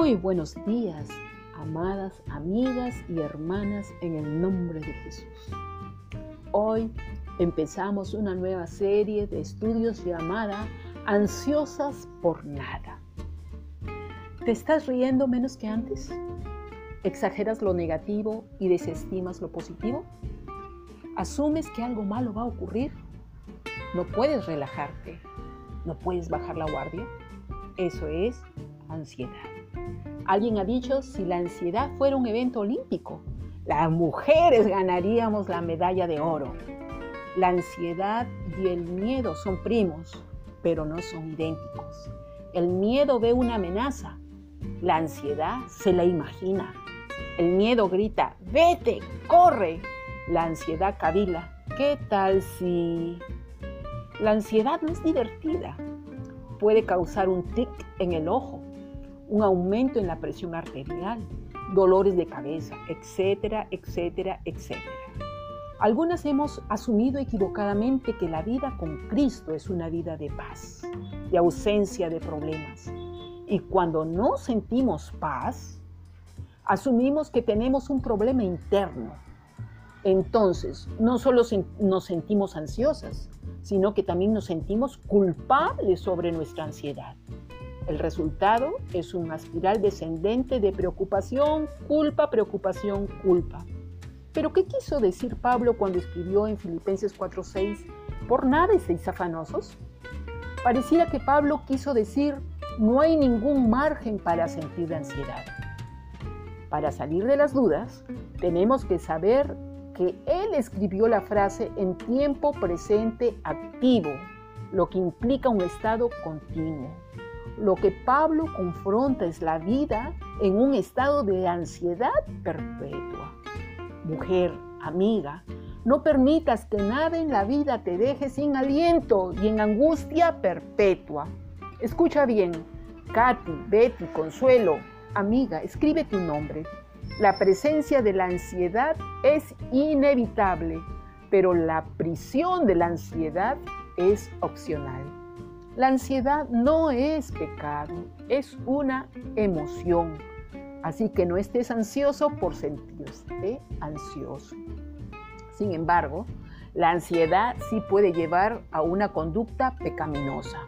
Muy buenos días, amadas amigas y hermanas en el nombre de Jesús. Hoy empezamos una nueva serie de estudios llamada Ansiosas por nada. ¿Te estás riendo menos que antes? ¿Exageras lo negativo y desestimas lo positivo? ¿Asumes que algo malo va a ocurrir? No puedes relajarte, no puedes bajar la guardia. Eso es ansiedad. Alguien ha dicho, si la ansiedad fuera un evento olímpico, las mujeres ganaríamos la medalla de oro. La ansiedad y el miedo son primos, pero no son idénticos. El miedo ve una amenaza, la ansiedad se la imagina. El miedo grita, vete, corre. La ansiedad cavila, ¿qué tal si... La ansiedad no es divertida. Puede causar un tic en el ojo, un aumento en la presión arterial, dolores de cabeza, etcétera, etcétera, etcétera. Algunas hemos asumido equivocadamente que la vida con Cristo es una vida de paz, de ausencia de problemas. Y cuando no sentimos paz, asumimos que tenemos un problema interno. Entonces, no solo nos sentimos ansiosas, sino que también nos sentimos culpables sobre nuestra ansiedad. El resultado es una espiral descendente de preocupación, culpa, preocupación, culpa. Pero ¿qué quiso decir Pablo cuando escribió en Filipenses 4:6, por nada estéis afanosos? Pareciera que Pablo quiso decir, no hay ningún margen para sentir ansiedad. Para salir de las dudas, tenemos que saber que él escribió la frase en tiempo presente activo, lo que implica un estado continuo. Lo que Pablo confronta es la vida en un estado de ansiedad perpetua. Mujer, amiga, no permitas que nada en la vida te deje sin aliento y en angustia perpetua. Escucha bien, Katy, Betty, Consuelo, amiga, escribe tu nombre. La presencia de la ansiedad es inevitable, pero la prisión de la ansiedad es opcional. La ansiedad no es pecado, es una emoción. Así que no estés ansioso por sentirte ansioso. Sin embargo, la ansiedad sí puede llevar a una conducta pecaminosa.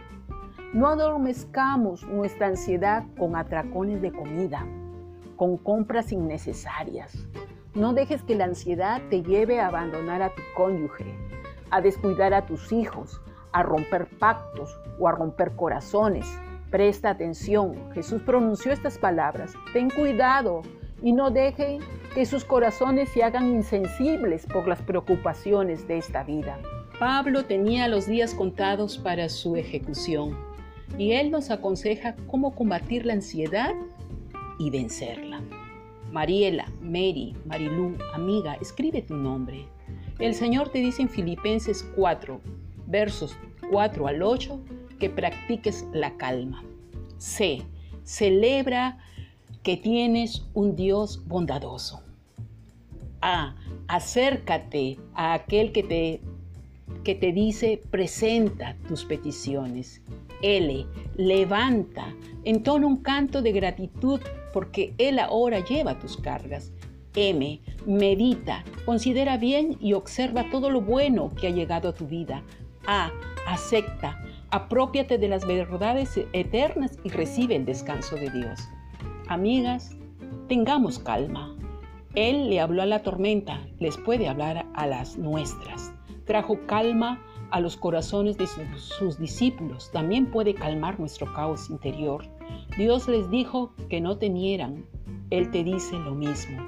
No adormezcamos nuestra ansiedad con atracones de comida, con compras innecesarias. No dejes que la ansiedad te lleve a abandonar a tu cónyuge, a descuidar a tus hijos, a romper pactos o a romper corazones. Presta atención, Jesús pronunció estas palabras. Ten cuidado y no deje que sus corazones se hagan insensibles por las preocupaciones de esta vida. Pablo tenía los días contados para su ejecución y él nos aconseja cómo combatir la ansiedad y vencerla. Mariela, Mary, Marilú, amiga, escribe tu nombre. El Señor te dice en Filipenses 4, versos 4 al 8, que practiques la calma. C. Celebra que tienes un Dios bondadoso. A. Acércate a aquel que te, que te dice presenta tus peticiones. L. Levanta, entona un canto de gratitud porque Él ahora lleva tus cargas. M. Medita, considera bien y observa todo lo bueno que ha llegado a tu vida. A. Acepta, apropiate de las verdades eternas y recibe el descanso de Dios. Amigas, tengamos calma. Él le habló a la tormenta, les puede hablar a las nuestras. Trajo calma a los corazones de sus discípulos, también puede calmar nuestro caos interior. Dios les dijo que no temieran, Él te dice lo mismo.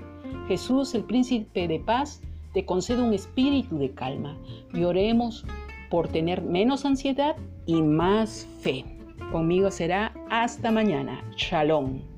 Jesús, el príncipe de paz, te concede un espíritu de calma y oremos por tener menos ansiedad y más fe. Conmigo será hasta mañana. Shalom.